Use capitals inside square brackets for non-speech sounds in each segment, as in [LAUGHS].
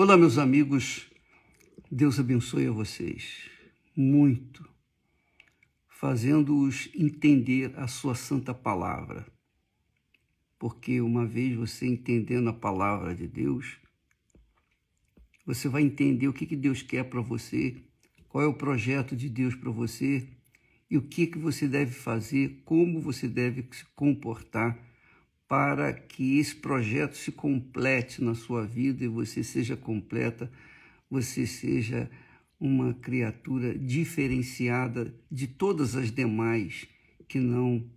Olá, meus amigos. Deus abençoe a vocês muito, fazendo-os entender a sua santa palavra. Porque uma vez você entendendo a palavra de Deus, você vai entender o que, que Deus quer para você, qual é o projeto de Deus para você e o que, que você deve fazer, como você deve se comportar para que esse projeto se complete na sua vida e você seja completa, você seja uma criatura diferenciada de todas as demais que não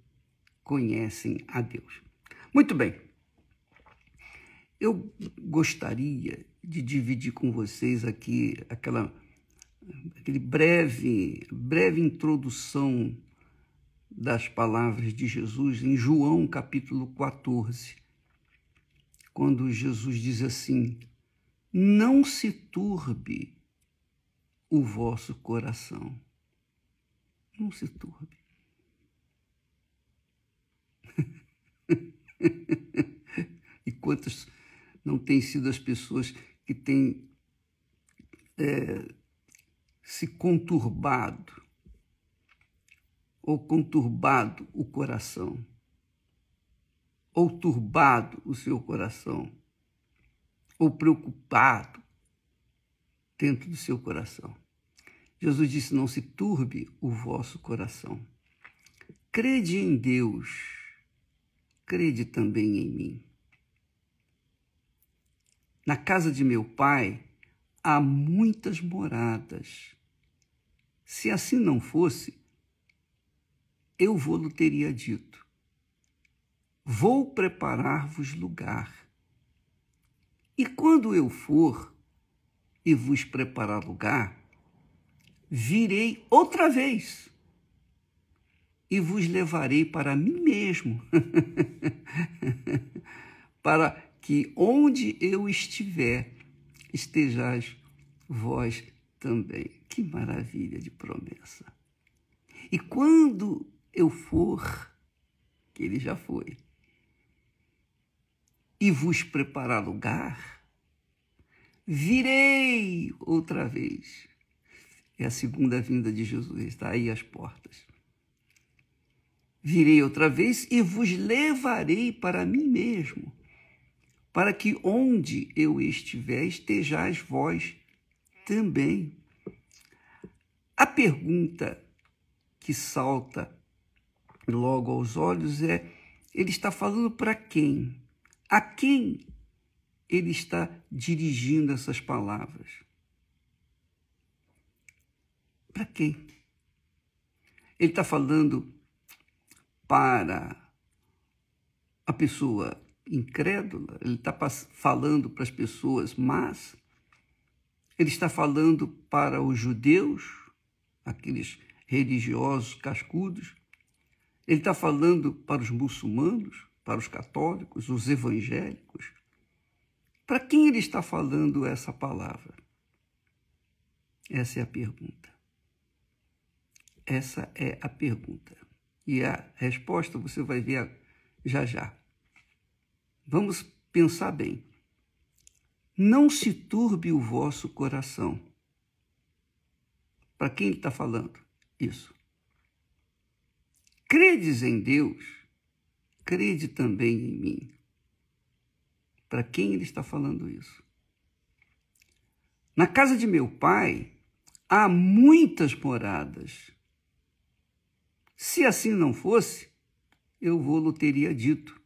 conhecem a Deus. Muito bem. Eu gostaria de dividir com vocês aqui aquela aquele breve breve introdução das palavras de Jesus em João capítulo 14, quando Jesus diz assim: Não se turbe o vosso coração. Não se turbe. [LAUGHS] e quantas não têm sido as pessoas que têm é, se conturbado ou conturbado o coração, ou turbado o seu coração, ou preocupado dentro do seu coração. Jesus disse: Não se turbe o vosso coração. Crede em Deus, crede também em mim. Na casa de meu pai há muitas moradas. Se assim não fosse, eu vou-lhe teria dito: Vou preparar-vos lugar. E quando eu for e vos preparar lugar, virei outra vez e vos levarei para mim mesmo, [LAUGHS] para que onde eu estiver, estejais vós também. Que maravilha de promessa! E quando eu for, que ele já foi, e vos preparar lugar, virei outra vez. É a segunda vinda de Jesus, está aí às portas. Virei outra vez e vos levarei para mim mesmo, para que onde eu estiver estejais vós também. A pergunta que salta logo aos olhos é: ele está falando para quem? A quem ele está dirigindo essas palavras? Para quem? Ele está falando para a pessoa incrédula, ele está falando para as pessoas más, ele está falando para os judeus, aqueles religiosos cascudos, ele está falando para os muçulmanos, para os católicos, os evangélicos. Para quem ele está falando essa palavra? Essa é a pergunta. Essa é a pergunta. E a resposta você vai ver já já. Vamos pensar bem. Não se turbe o vosso coração. Para quem ele está falando isso? Credes em Deus, crede também em mim. Para quem ele está falando isso? Na casa de meu pai há muitas moradas. Se assim não fosse, eu vou-lo teria dito.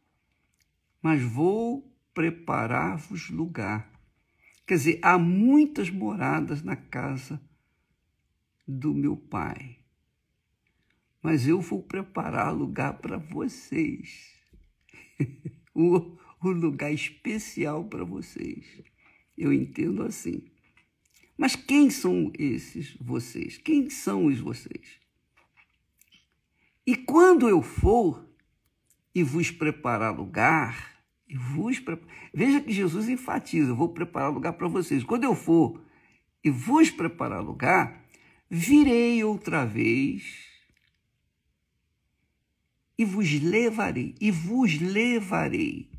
Mas vou preparar-vos lugar. Quer dizer, há muitas moradas na casa do meu pai mas eu vou preparar lugar para vocês. [LAUGHS] o, o lugar especial para vocês. Eu entendo assim. Mas quem são esses vocês? Quem são os vocês? E quando eu for e vos preparar lugar, e vos veja que Jesus enfatiza: eu vou preparar lugar para vocês. Quando eu for e vos preparar lugar, virei outra vez e vos levarei, e vos levarei,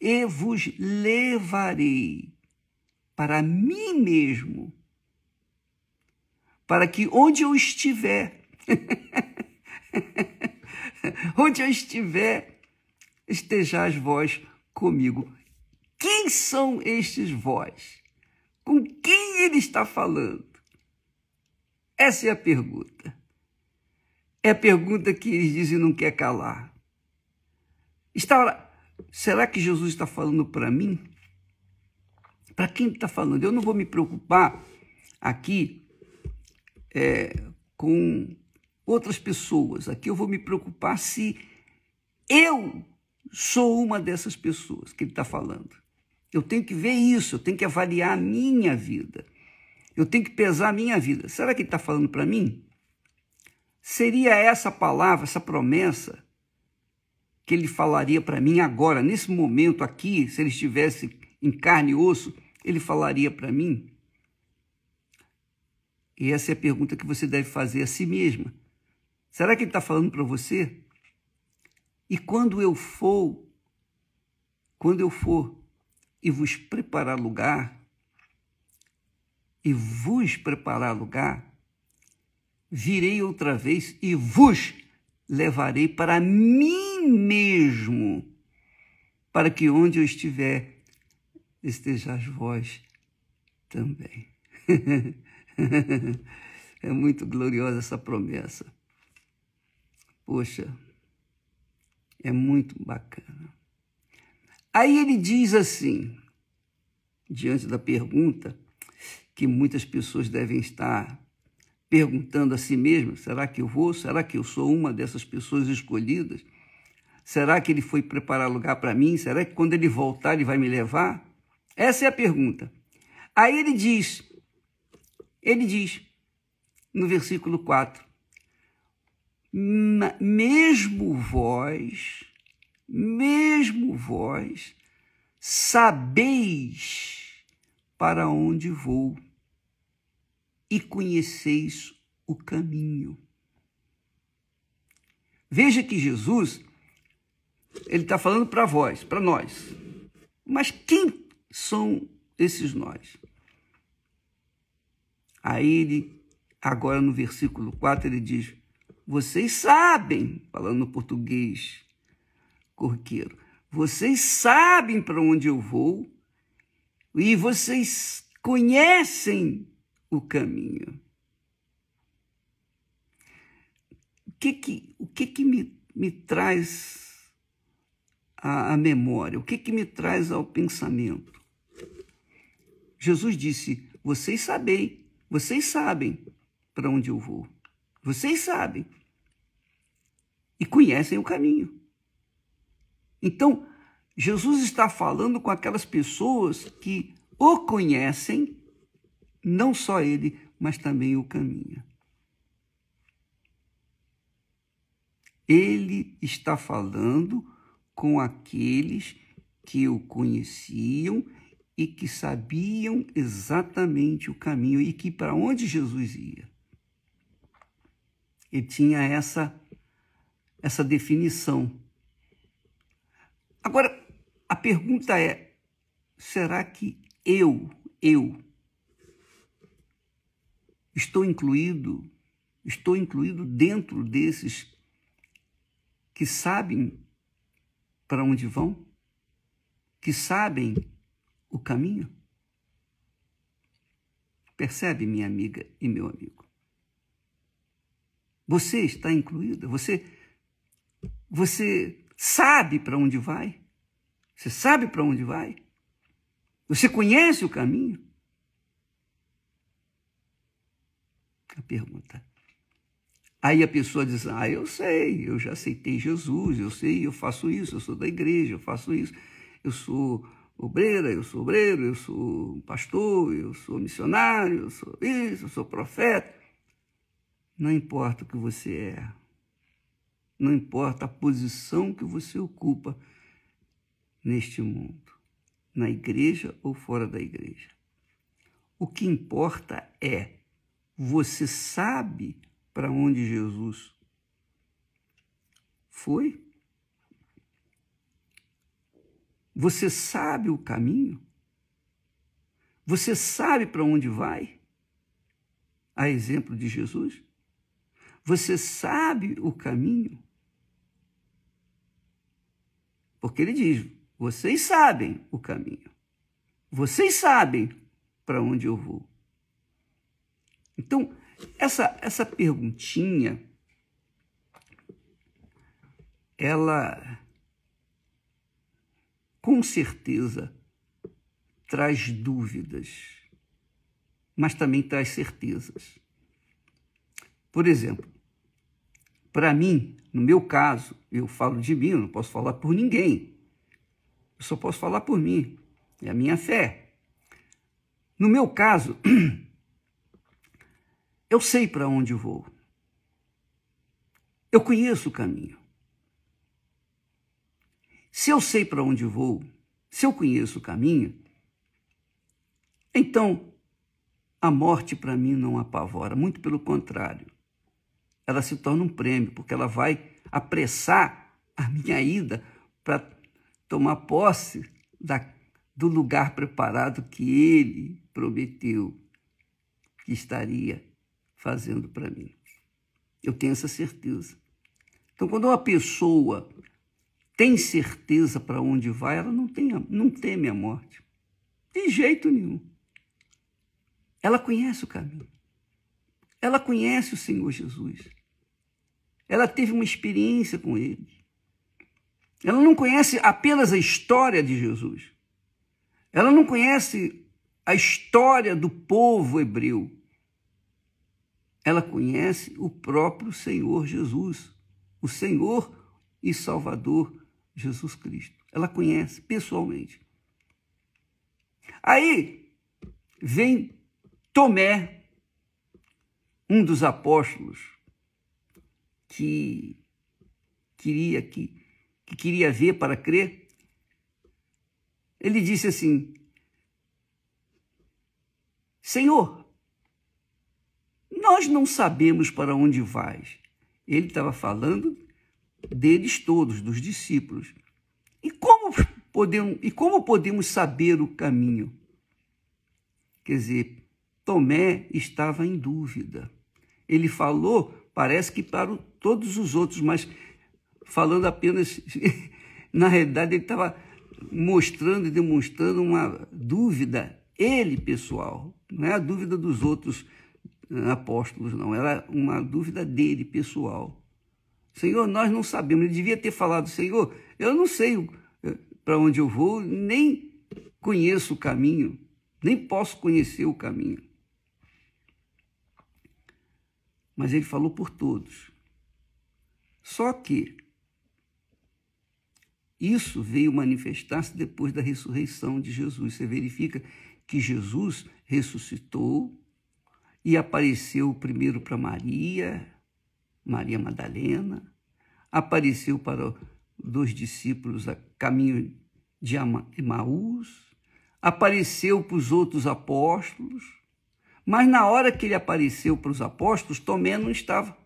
e vos levarei para mim mesmo, para que onde eu estiver, [LAUGHS] onde eu estiver, estejais vós comigo. Quem são estes vós? Com quem ele está falando? Essa é a pergunta. É a pergunta que eles dizem não quer calar. Está, será que Jesus está falando para mim? Para quem está falando? Eu não vou me preocupar aqui é, com outras pessoas. Aqui eu vou me preocupar se eu sou uma dessas pessoas que ele está falando. Eu tenho que ver isso, eu tenho que avaliar a minha vida. Eu tenho que pesar a minha vida. Será que ele está falando para mim? Seria essa palavra, essa promessa, que ele falaria para mim agora, nesse momento aqui, se ele estivesse em carne e osso, ele falaria para mim? E essa é a pergunta que você deve fazer a si mesma. Será que ele está falando para você? E quando eu for, quando eu for e vos preparar lugar, e vos preparar lugar, virei outra vez e vos levarei para mim mesmo, para que onde eu estiver, estejais vós também. [LAUGHS] é muito gloriosa essa promessa. Poxa, é muito bacana. Aí ele diz assim, diante da pergunta que muitas pessoas devem estar perguntando a si mesmo: será que eu vou? Será que eu sou uma dessas pessoas escolhidas? Será que ele foi preparar lugar para mim? Será que quando ele voltar ele vai me levar? Essa é a pergunta. Aí ele diz, ele diz no versículo 4: mesmo vós, mesmo vós, sabeis para onde vou e conheceis o caminho. Veja que Jesus, ele está falando para vós, para nós. Mas quem são esses nós? Aí ele, agora no versículo 4, ele diz: Vocês sabem, falando no português corqueiro, vocês sabem para onde eu vou e vocês conhecem o caminho. O que que, o que, que me, me traz a memória? O que, que me traz ao pensamento? Jesus disse: Vocês sabem, vocês sabem para onde eu vou. Vocês sabem. E conhecem o caminho. Então, Jesus está falando com aquelas pessoas que o conhecem não só ele, mas também o caminho. Ele está falando com aqueles que o conheciam e que sabiam exatamente o caminho e que para onde Jesus ia. Ele tinha essa essa definição. Agora, a pergunta é: será que eu, eu Estou incluído, estou incluído dentro desses que sabem para onde vão, que sabem o caminho. Percebe, minha amiga e meu amigo? Você está incluída? Você você sabe para onde vai? Você sabe para onde vai? Você conhece o caminho? A pergunta. Aí a pessoa diz: Ah, eu sei, eu já aceitei Jesus, eu sei, eu faço isso, eu sou da igreja, eu faço isso, eu sou obreira, eu sou obreiro, eu sou pastor, eu sou missionário, eu sou isso, eu sou profeta. Não importa o que você é, não importa a posição que você ocupa neste mundo, na igreja ou fora da igreja. O que importa é você sabe para onde Jesus foi? Você sabe o caminho? Você sabe para onde vai? A exemplo de Jesus? Você sabe o caminho? Porque ele diz: vocês sabem o caminho. Vocês sabem para onde eu vou. Então, essa, essa perguntinha, ela com certeza traz dúvidas, mas também traz certezas. Por exemplo, para mim, no meu caso, eu falo de mim, eu não posso falar por ninguém. Eu só posso falar por mim. É a minha fé. No meu caso, [CLEARS THROAT] eu sei para onde vou. Eu conheço o caminho. Se eu sei para onde vou, se eu conheço o caminho, então a morte para mim não apavora, muito pelo contrário ela se torna um prêmio, porque ela vai apressar a minha ida para tomar posse da, do lugar preparado que ele prometeu que estaria fazendo para mim. Eu tenho essa certeza. Então, quando uma pessoa tem certeza para onde vai, ela não, tem, não teme a morte. De jeito nenhum. Ela conhece o caminho. Ela conhece o Senhor Jesus. Ela teve uma experiência com ele. Ela não conhece apenas a história de Jesus. Ela não conhece a história do povo hebreu. Ela conhece o próprio Senhor Jesus, o Senhor e Salvador Jesus Cristo. Ela conhece pessoalmente. Aí vem Tomé, um dos apóstolos, que queria que, que queria ver para crer, ele disse assim: Senhor, nós não sabemos para onde vais. Ele estava falando deles todos, dos discípulos. E como podemos, e como podemos saber o caminho? Quer dizer, Tomé estava em dúvida. Ele falou, parece que para todos os outros, mas falando apenas. [LAUGHS] Na realidade, ele estava mostrando e demonstrando uma dúvida, ele pessoal, não é a dúvida dos outros apóstolos, não, era uma dúvida dele pessoal. Senhor, nós não sabemos. Ele devia ter falado, Senhor, eu não sei eh, para onde eu vou, nem conheço o caminho, nem posso conhecer o caminho. Mas ele falou por todos. Só que isso veio manifestar-se depois da ressurreição de Jesus. Você verifica que Jesus ressuscitou e apareceu primeiro para Maria, Maria Madalena, apareceu para dois discípulos a caminho de Emaús, apareceu para os outros apóstolos, mas na hora que ele apareceu para os apóstolos, Tomé não estava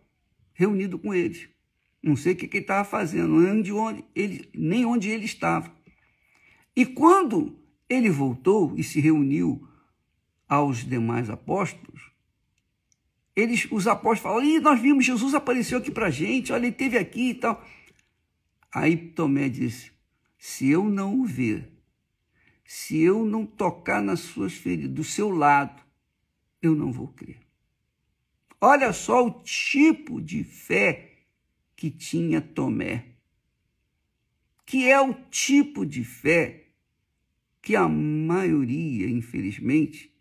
reunido com eles. Não sei o que, ele estava fazendo, onde, ele, nem onde ele estava. E quando ele voltou e se reuniu aos demais apóstolos, eles, os apóstolos falaram: Ih, nós vimos, Jesus apareceu aqui para a gente, olha, ele esteve aqui e tal. Aí Tomé disse: Se eu não o ver, se eu não tocar nas suas feridas, do seu lado, eu não vou crer. Olha só o tipo de fé que tinha Tomé, que é o tipo de fé que a maioria, infelizmente,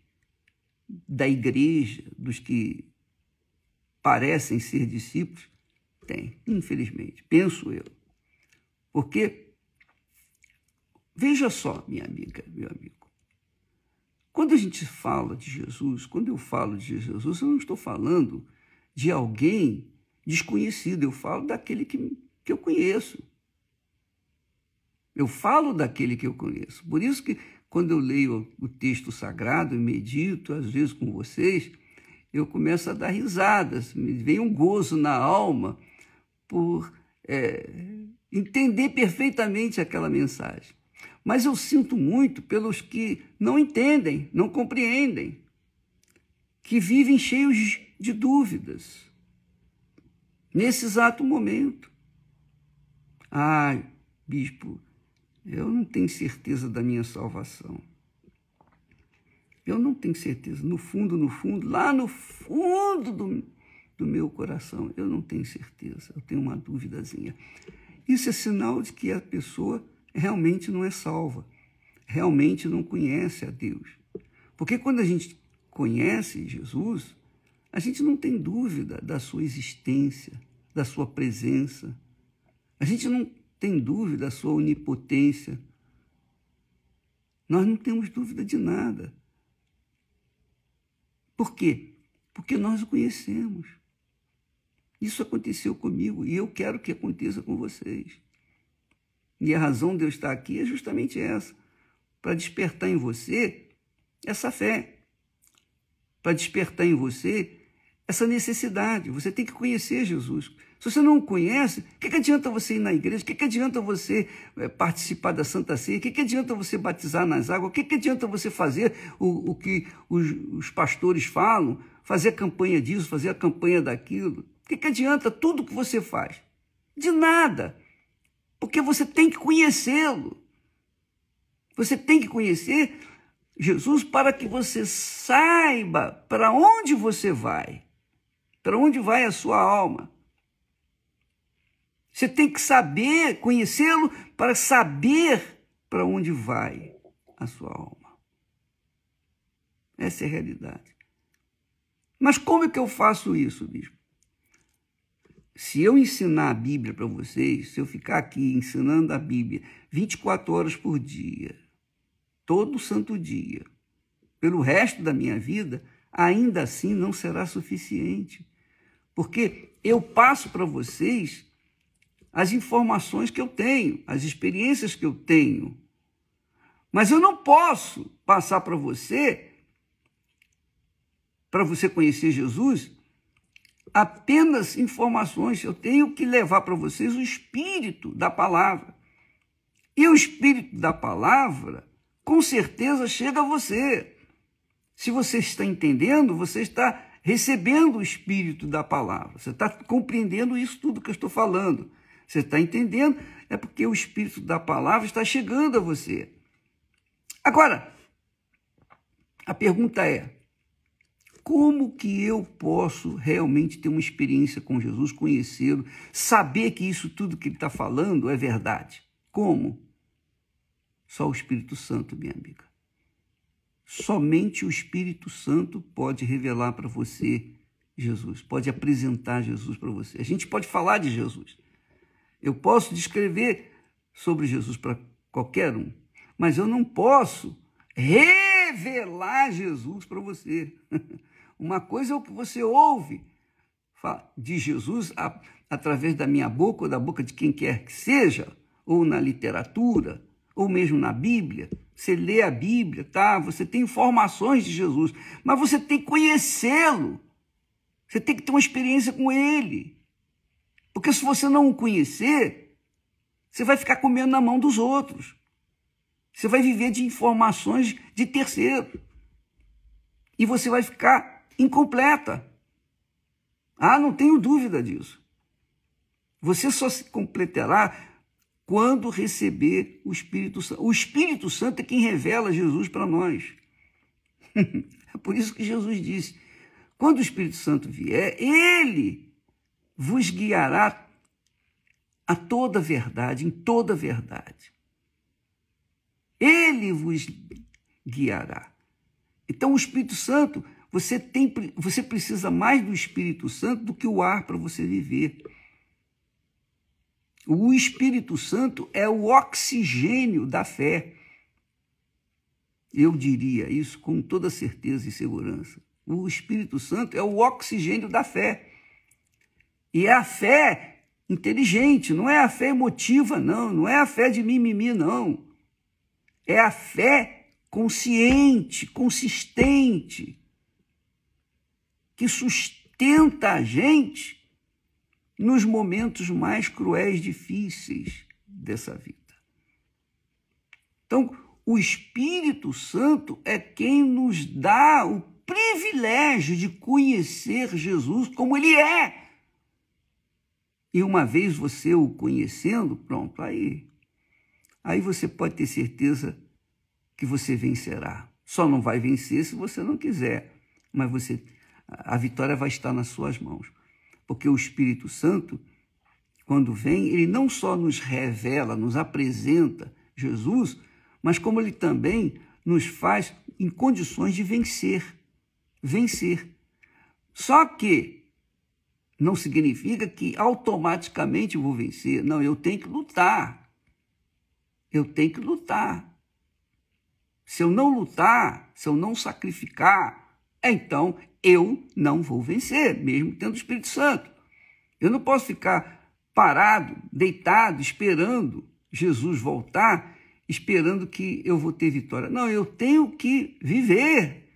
da igreja, dos que parecem ser discípulos, tem, infelizmente, penso eu. Porque, veja só, minha amiga, meu amigo, quando a gente fala de Jesus, quando eu falo de Jesus, eu não estou falando de alguém desconhecido, eu falo daquele que, que eu conheço. Eu falo daquele que eu conheço. Por isso que quando eu leio o texto sagrado e medito, às vezes com vocês, eu começo a dar risadas, me vem um gozo na alma por é, entender perfeitamente aquela mensagem. mas eu sinto muito pelos que não entendem, não compreendem, que vivem cheios de dúvidas nesse exato momento. Ai, bispo, eu não tenho certeza da minha salvação. Eu não tenho certeza. No fundo, no fundo, lá no fundo do, do meu coração, eu não tenho certeza. Eu tenho uma duvidazinha. Isso é sinal de que a pessoa realmente não é salva, realmente não conhece a Deus. Porque quando a gente conhece Jesus, a gente não tem dúvida da sua existência, da sua presença. A gente não tem dúvida da sua onipotência. Nós não temos dúvida de nada. Por quê? Porque nós o conhecemos. Isso aconteceu comigo e eu quero que aconteça com vocês. E a razão de eu estar aqui é justamente essa: para despertar em você essa fé, para despertar em você essa necessidade. Você tem que conhecer Jesus. Se você não o conhece, o que, que adianta você ir na igreja? O que, que adianta você é, participar da Santa Ceia? O que, que adianta você batizar nas águas? O que, que adianta você fazer o, o que os, os pastores falam? Fazer a campanha disso, fazer a campanha daquilo? O que, que adianta tudo que você faz? De nada. Porque você tem que conhecê-lo. Você tem que conhecer Jesus para que você saiba para onde você vai, para onde vai a sua alma. Você tem que saber, conhecê-lo para saber para onde vai a sua alma. Essa é a realidade. Mas como é que eu faço isso, bispo? Se eu ensinar a Bíblia para vocês, se eu ficar aqui ensinando a Bíblia 24 horas por dia, todo santo dia, pelo resto da minha vida, ainda assim não será suficiente. Porque eu passo para vocês as informações que eu tenho, as experiências que eu tenho. Mas eu não posso passar para você, para você conhecer Jesus, apenas informações. Eu tenho que levar para vocês o espírito da palavra. E o espírito da palavra, com certeza, chega a você. Se você está entendendo, você está recebendo o espírito da palavra. Você está compreendendo isso tudo que eu estou falando. Você está entendendo? É porque o Espírito da palavra está chegando a você. Agora, a pergunta é: como que eu posso realmente ter uma experiência com Jesus, conhecê-lo, saber que isso tudo que ele está falando é verdade? Como? Só o Espírito Santo, minha amiga. Somente o Espírito Santo pode revelar para você Jesus, pode apresentar Jesus para você. A gente pode falar de Jesus, eu posso descrever sobre Jesus para qualquer um, mas eu não posso revelar Jesus para você. [LAUGHS] Uma coisa é o que você ouve de Jesus através da minha boca ou da boca de quem quer que seja, ou na literatura, ou mesmo na Bíblia. Você lê a Bíblia, tá? Você tem informações de Jesus, mas você tem que conhecê-lo. Você tem que ter uma experiência com ele. Porque se você não o conhecer, você vai ficar comendo na mão dos outros. Você vai viver de informações de terceiro. E você vai ficar incompleta. Ah, não tenho dúvida disso. Você só se completará quando receber o Espírito Santo. O Espírito Santo é quem revela Jesus para nós. [LAUGHS] é por isso que Jesus disse: quando o Espírito Santo vier, ele vos guiará a toda verdade, em toda verdade. Ele vos guiará. Então, o Espírito Santo, você, tem, você precisa mais do Espírito Santo do que o ar para você viver. O Espírito Santo é o oxigênio da fé. Eu diria isso com toda certeza e segurança. O Espírito Santo é o oxigênio da fé. E é a fé inteligente, não é a fé emotiva, não, não é a fé de mimimi, não. É a fé consciente, consistente, que sustenta a gente nos momentos mais cruéis, difíceis dessa vida. Então, o Espírito Santo é quem nos dá o privilégio de conhecer Jesus como ele é. E uma vez você o conhecendo, pronto, aí, aí você pode ter certeza que você vencerá. Só não vai vencer se você não quiser, mas você a vitória vai estar nas suas mãos. Porque o Espírito Santo, quando vem, ele não só nos revela, nos apresenta Jesus, mas como ele também nos faz em condições de vencer. Vencer. Só que não significa que automaticamente vou vencer. Não, eu tenho que lutar. Eu tenho que lutar. Se eu não lutar, se eu não sacrificar, então eu não vou vencer, mesmo tendo o Espírito Santo. Eu não posso ficar parado, deitado, esperando Jesus voltar, esperando que eu vou ter vitória. Não, eu tenho que viver,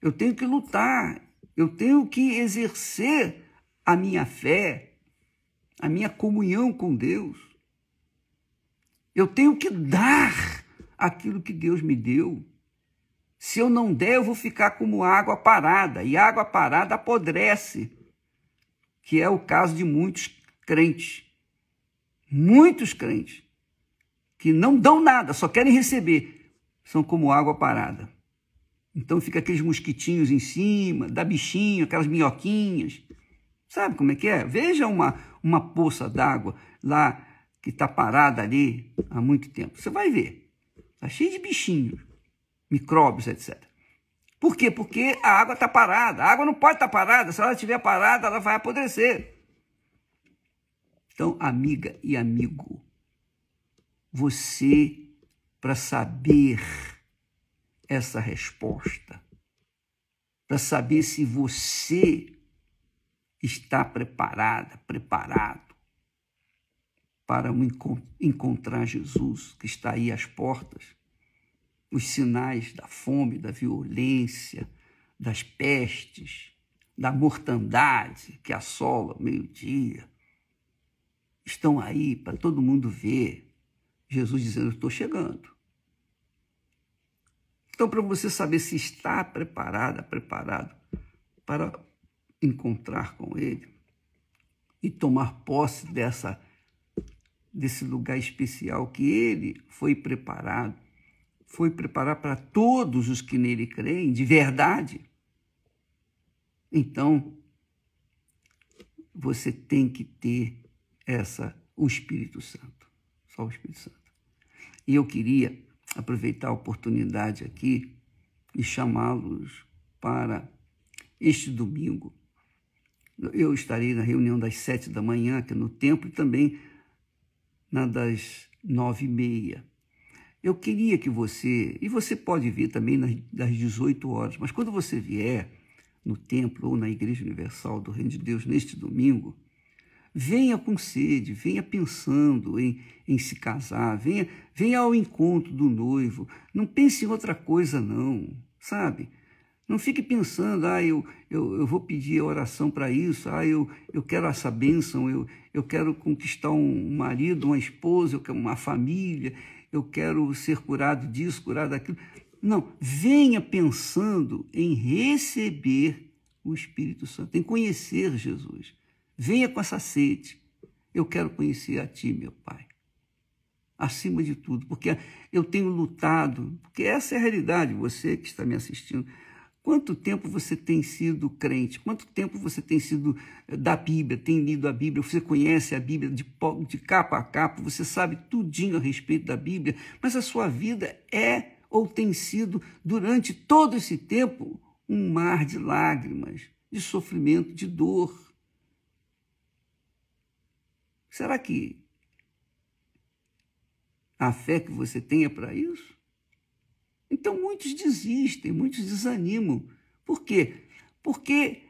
eu tenho que lutar, eu tenho que exercer a minha fé, a minha comunhão com Deus. Eu tenho que dar aquilo que Deus me deu. Se eu não der, eu vou ficar como água parada, e água parada apodrece, que é o caso de muitos crentes. Muitos crentes que não dão nada, só querem receber, são como água parada. Então fica aqueles mosquitinhos em cima, dá bichinho, aquelas minhoquinhas. Sabe como é que é? Veja uma, uma poça d'água lá que está parada ali há muito tempo. Você vai ver. Está cheio de bichinhos micróbios, etc. Por quê? Porque a água está parada. A água não pode estar tá parada. Se ela estiver parada, ela vai apodrecer. Então, amiga e amigo, você, para saber essa resposta, para saber se você está preparada, preparado para encontrar Jesus que está aí às portas, os sinais da fome, da violência, das pestes, da mortandade que assola o meio-dia, estão aí para todo mundo ver. Jesus dizendo: Estou chegando. Então, para você saber se está preparada, preparado para encontrar com Ele e tomar posse dessa, desse lugar especial que Ele foi preparado foi preparar para todos os que nele creem, de verdade. Então, você tem que ter essa o Espírito Santo, só o Espírito Santo. E eu queria aproveitar a oportunidade aqui e chamá-los para este domingo. Eu estarei na reunião das sete da manhã aqui no templo e também na das nove e meia. Eu queria que você, e você pode vir também nas, das 18 horas, mas quando você vier no templo ou na Igreja Universal do Reino de Deus neste domingo, venha com sede, venha pensando em, em se casar, venha, venha ao encontro do noivo. Não pense em outra coisa, não, sabe? Não fique pensando, ah, eu, eu, eu vou pedir oração para isso, ah, eu, eu quero essa bênção, eu, eu quero conquistar um marido, uma esposa, eu quero uma família, eu quero ser curado disso, curado daquilo. Não, venha pensando em receber o Espírito Santo, em conhecer Jesus. Venha com essa sede. Eu quero conhecer a Ti, meu Pai. Acima de tudo, porque eu tenho lutado, porque essa é a realidade, você que está me assistindo. Quanto tempo você tem sido crente? Quanto tempo você tem sido eh, da Bíblia, tem lido a Bíblia? Você conhece a Bíblia de, de capa a capa? Você sabe tudinho a respeito da Bíblia? Mas a sua vida é ou tem sido, durante todo esse tempo, um mar de lágrimas, de sofrimento, de dor. Será que a fé que você tem é para isso? Então muitos desistem, muitos desanimam. Por quê? Porque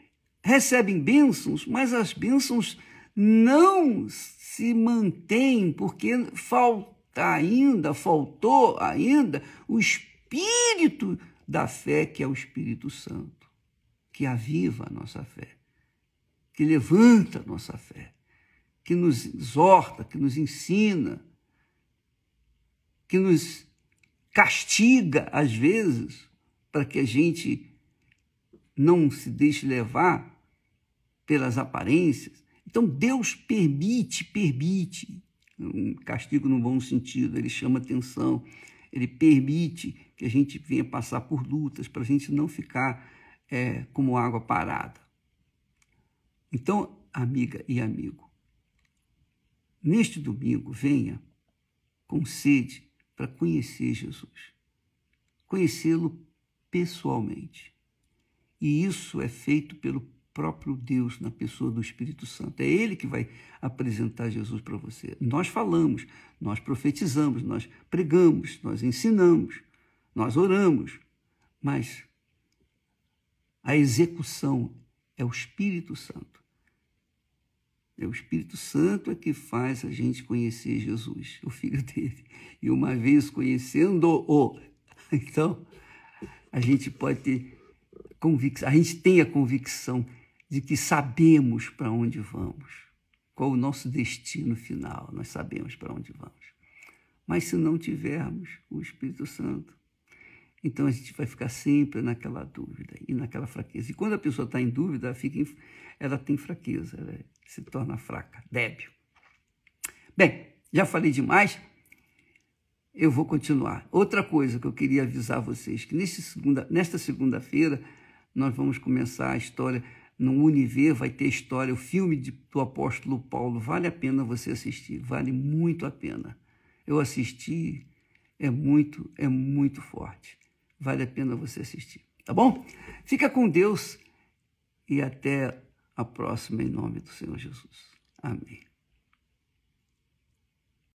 recebem bênçãos, mas as bênçãos não se mantêm, porque falta ainda, faltou ainda o espírito da fé, que é o Espírito Santo, que aviva a nossa fé, que levanta a nossa fé, que nos exorta, que nos ensina, que nos castiga às vezes para que a gente não se deixe levar pelas aparências. Então Deus permite, permite um castigo no bom sentido, ele chama atenção, ele permite que a gente venha passar por lutas para a gente não ficar é, como água parada. Então, amiga e amigo, neste domingo venha com sede para conhecer Jesus, conhecê-lo pessoalmente. E isso é feito pelo próprio Deus na pessoa do Espírito Santo. É Ele que vai apresentar Jesus para você. Nós falamos, nós profetizamos, nós pregamos, nós ensinamos, nós oramos, mas a execução é o Espírito Santo. É o Espírito Santo é que faz a gente conhecer Jesus, o Filho dele. E uma vez conhecendo-o, então a gente pode ter convicção, a gente tem a convicção de que sabemos para onde vamos, qual o nosso destino final, nós sabemos para onde vamos. Mas se não tivermos o Espírito Santo, então a gente vai ficar sempre naquela dúvida e naquela fraqueza. E quando a pessoa está em dúvida, ela, fica, ela tem fraqueza, ela se torna fraca, débil. Bem, já falei demais, eu vou continuar. Outra coisa que eu queria avisar vocês, que segunda, nesta segunda-feira nós vamos começar a história no Univer vai ter história, o filme de, do apóstolo Paulo, vale a pena você assistir, vale muito a pena. Eu assisti, é muito, é muito forte. Vale a pena você assistir, tá bom? Fica com Deus e até a próxima em nome do Senhor Jesus. Amém.